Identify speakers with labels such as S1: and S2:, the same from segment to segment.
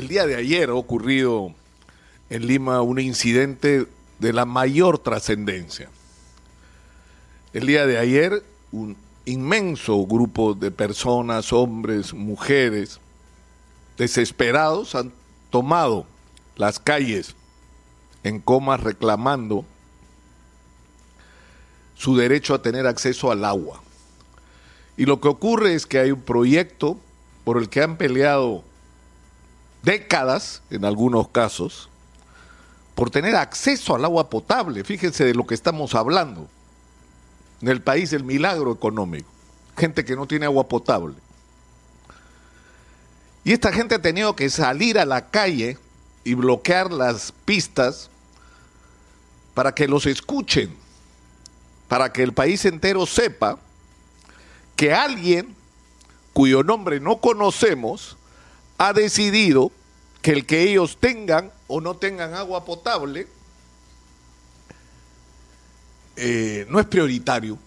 S1: el día de ayer ha ocurrido en Lima un incidente de la mayor trascendencia. El día de ayer un inmenso grupo de personas, hombres, mujeres, desesperados han tomado las calles en coma reclamando su derecho a tener acceso al agua. Y lo que ocurre es que hay un proyecto por el que han peleado décadas, en algunos casos, por tener acceso al agua potable. Fíjense de lo que estamos hablando. En el país del milagro económico. Gente que no tiene agua potable. Y esta gente ha tenido que salir a la calle y bloquear las pistas para que los escuchen, para que el país entero sepa que alguien cuyo nombre no conocemos ha decidido que el que ellos tengan o no tengan agua potable eh, no es prioritario.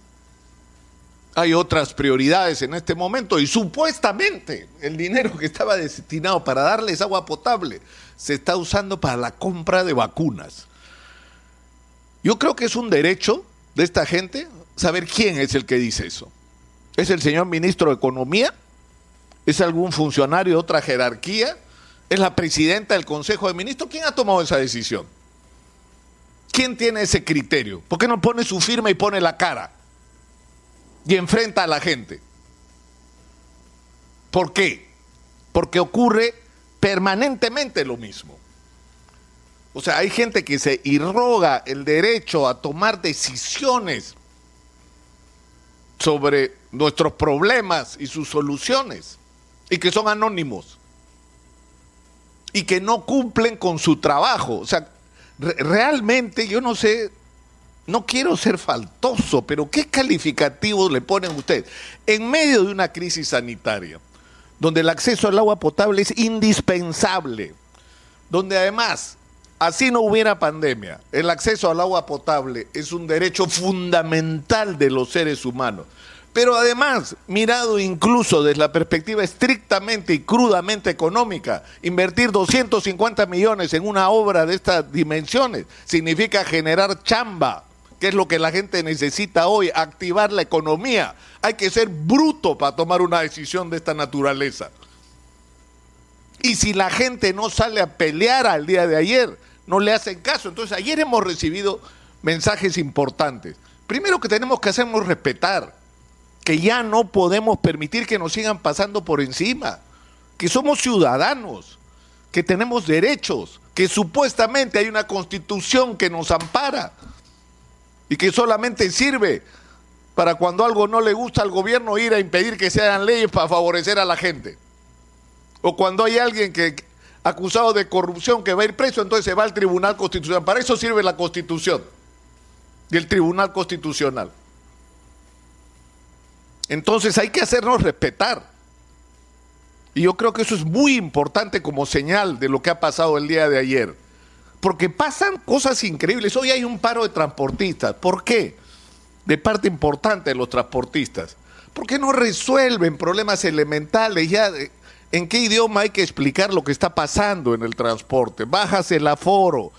S1: Hay otras prioridades en este momento y supuestamente el dinero que estaba destinado para darles agua potable se está usando para la compra de vacunas. Yo creo que es un derecho de esta gente saber quién es el que dice eso. ¿Es el señor ministro de Economía? ¿Es algún funcionario de otra jerarquía? ¿Es la presidenta del Consejo de Ministros? ¿Quién ha tomado esa decisión? ¿Quién tiene ese criterio? ¿Por qué no pone su firma y pone la cara? Y enfrenta a la gente. ¿Por qué? Porque ocurre permanentemente lo mismo. O sea, hay gente que se irroga el derecho a tomar decisiones sobre nuestros problemas y sus soluciones y que son anónimos y que no cumplen con su trabajo. O sea, re realmente yo no sé, no quiero ser faltoso, pero ¿qué calificativos le ponen ustedes? En medio de una crisis sanitaria, donde el acceso al agua potable es indispensable, donde además, así no hubiera pandemia, el acceso al agua potable es un derecho fundamental de los seres humanos. Pero además, mirado incluso desde la perspectiva estrictamente y crudamente económica, invertir 250 millones en una obra de estas dimensiones significa generar chamba, que es lo que la gente necesita hoy, activar la economía. Hay que ser bruto para tomar una decisión de esta naturaleza. Y si la gente no sale a pelear al día de ayer, no le hacen caso. Entonces ayer hemos recibido mensajes importantes. Primero que tenemos que hacernos respetar que ya no podemos permitir que nos sigan pasando por encima, que somos ciudadanos, que tenemos derechos, que supuestamente hay una constitución que nos ampara y que solamente sirve para cuando algo no le gusta al gobierno ir a impedir que se hagan leyes para favorecer a la gente. O cuando hay alguien que acusado de corrupción que va a ir preso, entonces se va al Tribunal Constitucional. Para eso sirve la Constitución y el Tribunal Constitucional. Entonces hay que hacernos respetar. Y yo creo que eso es muy importante como señal de lo que ha pasado el día de ayer. Porque pasan cosas increíbles. Hoy hay un paro de transportistas. ¿Por qué? De parte importante de los transportistas. Porque no resuelven problemas elementales. Ya, ¿En qué idioma hay que explicar lo que está pasando en el transporte? Bajas el aforo,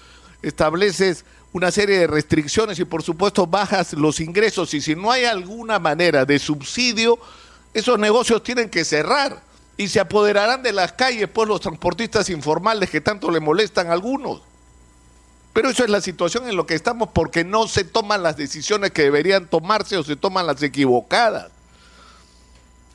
S1: estableces una serie de restricciones y por supuesto bajas los ingresos y si no hay alguna manera de subsidio, esos negocios tienen que cerrar y se apoderarán de las calles por los transportistas informales que tanto le molestan a algunos. Pero eso es la situación en la que estamos porque no se toman las decisiones que deberían tomarse o se toman las equivocadas.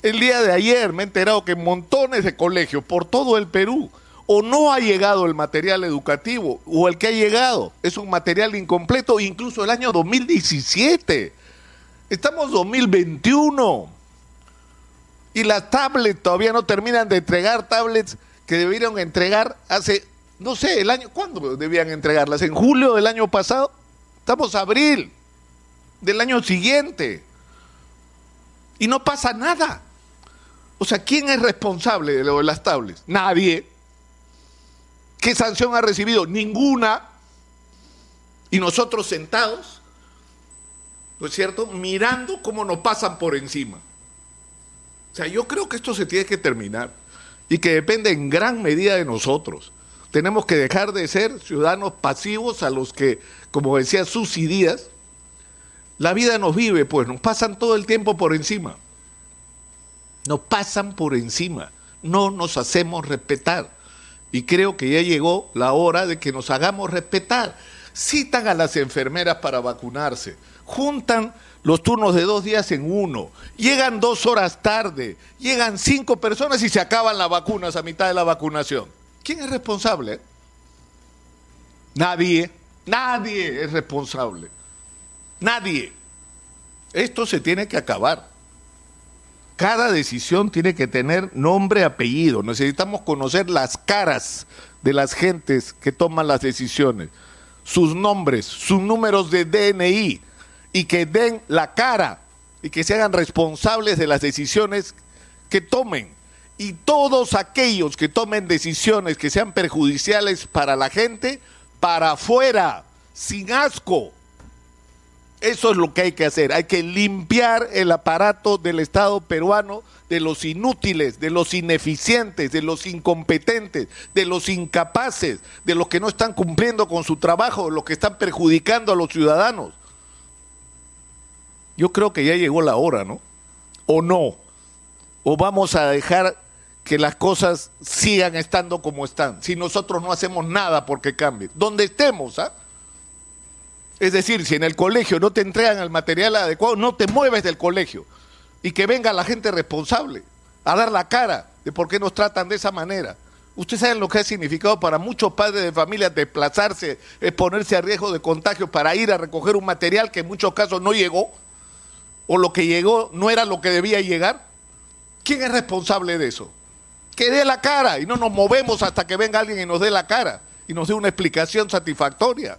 S1: El día de ayer me he enterado que montones de colegios por todo el Perú o no ha llegado el material educativo, o el que ha llegado es un material incompleto, incluso el año 2017. Estamos 2021. Y las tablets todavía no terminan de entregar tablets que debieron entregar hace, no sé, el año, ¿cuándo debían entregarlas? ¿En julio del año pasado? Estamos abril del año siguiente. Y no pasa nada. O sea, ¿quién es responsable de lo de las tablets? Nadie. ¿Qué sanción ha recibido? Ninguna. Y nosotros sentados, ¿no es cierto? Mirando cómo nos pasan por encima. O sea, yo creo que esto se tiene que terminar. y que depende en gran medida de nosotros. Tenemos que dejar de ser ciudadanos pasivos a los que, como decía Susi Díaz, la vida nos vive, pues nos pasan todo el tiempo por encima. Nos pasan por encima. No nos hacemos respetar. Y creo que ya llegó la hora de que nos hagamos respetar. Citan a las enfermeras para vacunarse. Juntan los turnos de dos días en uno. Llegan dos horas tarde. Llegan cinco personas y se acaban las vacunas a mitad de la vacunación. ¿Quién es responsable? Nadie. Nadie es responsable. Nadie. Esto se tiene que acabar. Cada decisión tiene que tener nombre, apellido. Necesitamos conocer las caras de las gentes que toman las decisiones, sus nombres, sus números de DNI y que den la cara y que se hagan responsables de las decisiones que tomen. Y todos aquellos que tomen decisiones que sean perjudiciales para la gente, para afuera, sin asco. Eso es lo que hay que hacer. Hay que limpiar el aparato del Estado peruano de los inútiles, de los ineficientes, de los incompetentes, de los incapaces, de los que no están cumpliendo con su trabajo, de los que están perjudicando a los ciudadanos. Yo creo que ya llegó la hora, ¿no? ¿O no? ¿O vamos a dejar que las cosas sigan estando como están si nosotros no hacemos nada porque cambie? Donde estemos, ¿ah? Es decir, si en el colegio no te entregan el material adecuado, no te mueves del colegio. Y que venga la gente responsable a dar la cara de por qué nos tratan de esa manera. Ustedes saben lo que ha significado para muchos padres de familia desplazarse, exponerse a riesgo de contagio para ir a recoger un material que en muchos casos no llegó, o lo que llegó no era lo que debía llegar. ¿Quién es responsable de eso? Que dé la cara y no nos movemos hasta que venga alguien y nos dé la cara y nos dé una explicación satisfactoria.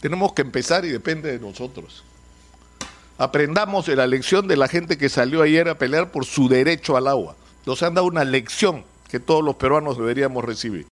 S1: Tenemos que empezar y depende de nosotros. Aprendamos de la lección de la gente que salió ayer a pelear por su derecho al agua. Nos han dado una lección que todos los peruanos deberíamos recibir.